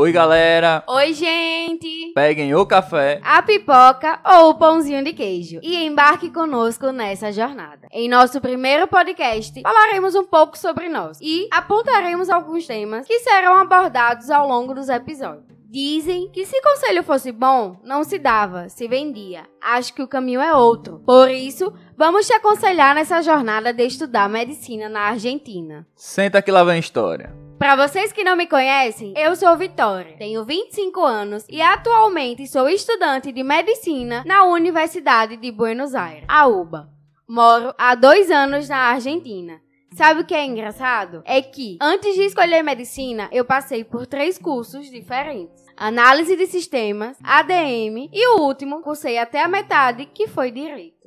Oi, galera! Oi, gente! Peguem o café, a pipoca ou o pãozinho de queijo e embarque conosco nessa jornada. Em nosso primeiro podcast, falaremos um pouco sobre nós e apontaremos alguns temas que serão abordados ao longo dos episódios. Dizem que se conselho fosse bom, não se dava, se vendia. Acho que o caminho é outro. Por isso, vamos te aconselhar nessa jornada de estudar medicina na Argentina. Senta que lá vem história. Para vocês que não me conhecem, eu sou Vitória, tenho 25 anos e atualmente sou estudante de medicina na Universidade de Buenos Aires, a UBA. Moro há dois anos na Argentina. Sabe o que é engraçado? É que, antes de escolher medicina, eu passei por três cursos diferentes: análise de sistemas, ADM e o último, cursei até a metade, que foi direito.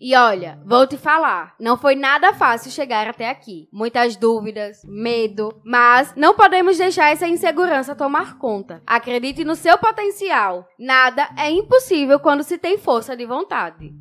E olha, vou te falar, não foi nada fácil chegar até aqui. Muitas dúvidas, medo, mas não podemos deixar essa insegurança tomar conta. Acredite no seu potencial. Nada é impossível quando se tem força de vontade.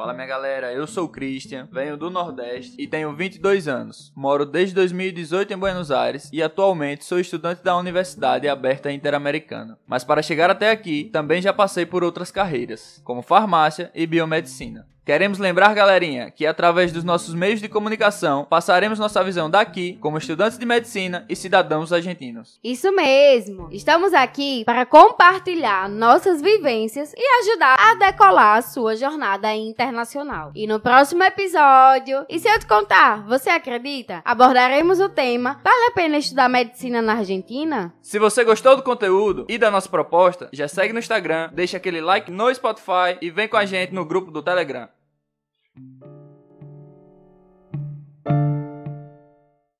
Fala minha galera, eu sou o Christian, venho do Nordeste e tenho 22 anos. Moro desde 2018 em Buenos Aires e atualmente sou estudante da Universidade Aberta Interamericana. Mas para chegar até aqui, também já passei por outras carreiras, como farmácia e biomedicina. Queremos lembrar, galerinha, que através dos nossos meios de comunicação passaremos nossa visão daqui como estudantes de medicina e cidadãos argentinos. Isso mesmo! Estamos aqui para compartilhar nossas vivências e ajudar a decolar a sua jornada internacional. E no próximo episódio, e se eu te contar, você acredita? Abordaremos o tema Vale a pena estudar medicina na Argentina? Se você gostou do conteúdo e da nossa proposta, já segue no Instagram, deixa aquele like no Spotify e vem com a gente no grupo do Telegram.